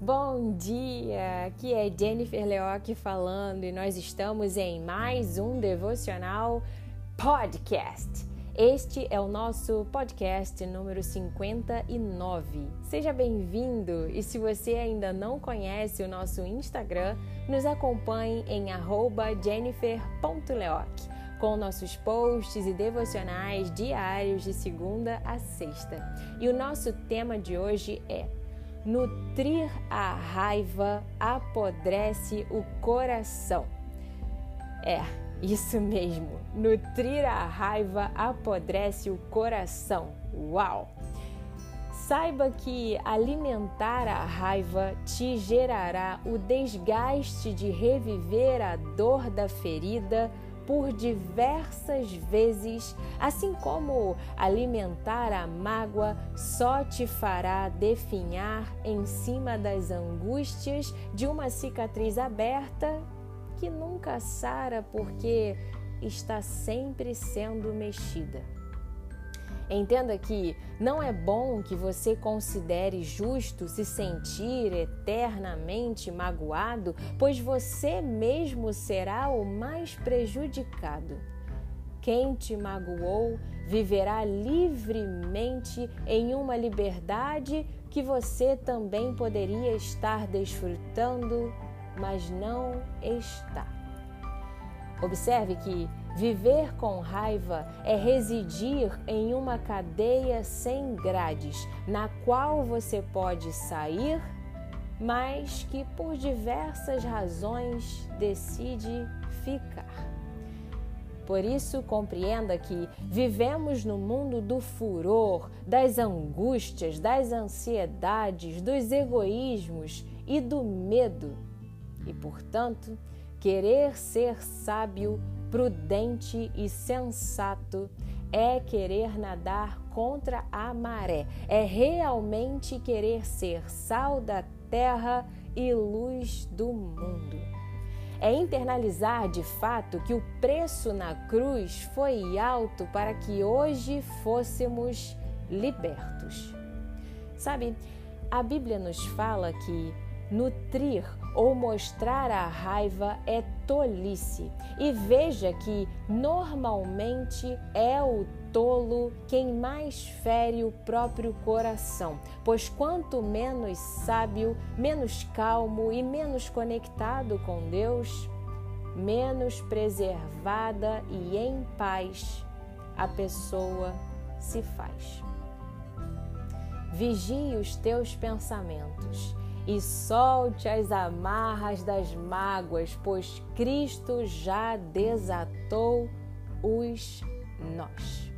Bom dia! Aqui é Jennifer Leoc falando e nós estamos em mais um devocional podcast. Este é o nosso podcast número 59. Seja bem-vindo e se você ainda não conhece o nosso Instagram, nos acompanhe em jennifer.leoc com nossos posts e devocionais diários de segunda a sexta. E o nosso tema de hoje é Nutrir a raiva apodrece o coração. É, isso mesmo. Nutrir a raiva apodrece o coração. Uau! Saiba que alimentar a raiva te gerará o desgaste de reviver a dor da ferida por diversas vezes, assim como alimentar a mágoa só te fará definhar em cima das angústias de uma cicatriz aberta que nunca sara porque está sempre sendo mexida. Entenda que não é bom que você considere justo se sentir eternamente magoado, pois você mesmo será o mais prejudicado. Quem te magoou viverá livremente em uma liberdade que você também poderia estar desfrutando, mas não está. Observe que Viver com raiva é residir em uma cadeia sem grades, na qual você pode sair, mas que por diversas razões decide ficar. Por isso, compreenda que vivemos no mundo do furor, das angústias, das ansiedades, dos egoísmos e do medo. E, portanto, querer ser sábio prudente e sensato é querer nadar contra a maré, é realmente querer ser sal da terra e luz do mundo. É internalizar de fato que o preço na cruz foi alto para que hoje fôssemos libertos. Sabe, a Bíblia nos fala que Nutrir ou mostrar a raiva é tolice. E veja que normalmente é o tolo quem mais fere o próprio coração, pois quanto menos sábio, menos calmo e menos conectado com Deus, menos preservada e em paz a pessoa se faz. Vigie os teus pensamentos e solte as amarras das mágoas, pois Cristo já desatou os nós.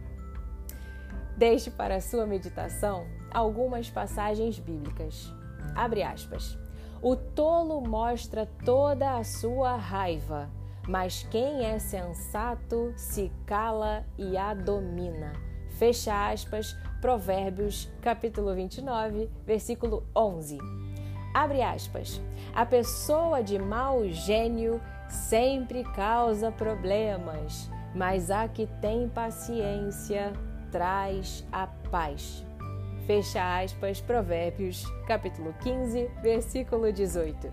Deixe para a sua meditação algumas passagens bíblicas. Abre aspas. O tolo mostra toda a sua raiva, mas quem é sensato se cala e a domina. Fecha aspas, Provérbios, capítulo 29, versículo 11. Abre aspas. A pessoa de mau gênio sempre causa problemas, mas a que tem paciência traz a paz. Fecha aspas, Provérbios, capítulo 15, versículo 18.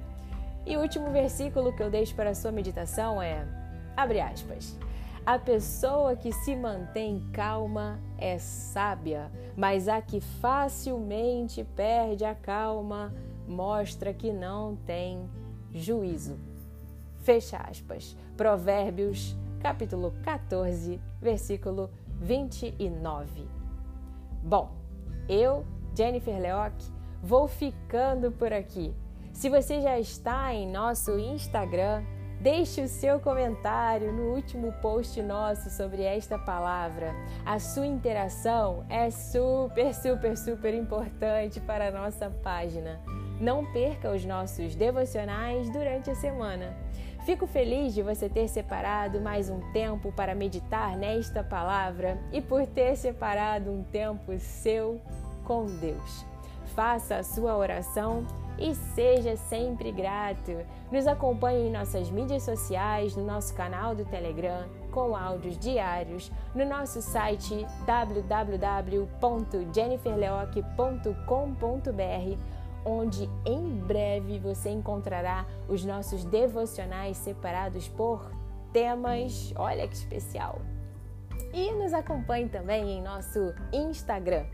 E o último versículo que eu deixo para a sua meditação é: abre aspas. A pessoa que se mantém calma é sábia, mas a que facilmente perde a calma mostra que não tem juízo. Fecha aspas. Provérbios, capítulo 14, versículo 29. Bom, eu, Jennifer Leoc, vou ficando por aqui. Se você já está em nosso Instagram, Deixe o seu comentário no último post nosso sobre esta palavra. A sua interação é super, super, super importante para a nossa página. Não perca os nossos devocionais durante a semana. Fico feliz de você ter separado mais um tempo para meditar nesta palavra e por ter separado um tempo seu com Deus. Faça a sua oração e seja sempre grato. Nos acompanhe em nossas mídias sociais, no nosso canal do Telegram com áudios diários no nosso site www.jenniferleoc.com.br, onde em breve você encontrará os nossos devocionais separados por temas. Olha que especial! E nos acompanhe também em nosso Instagram,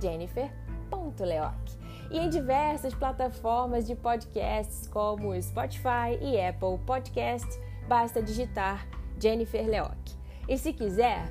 jennifer.leoc. E em diversas plataformas de podcasts como Spotify e Apple Podcast, basta digitar Jennifer Leoc. E se quiser,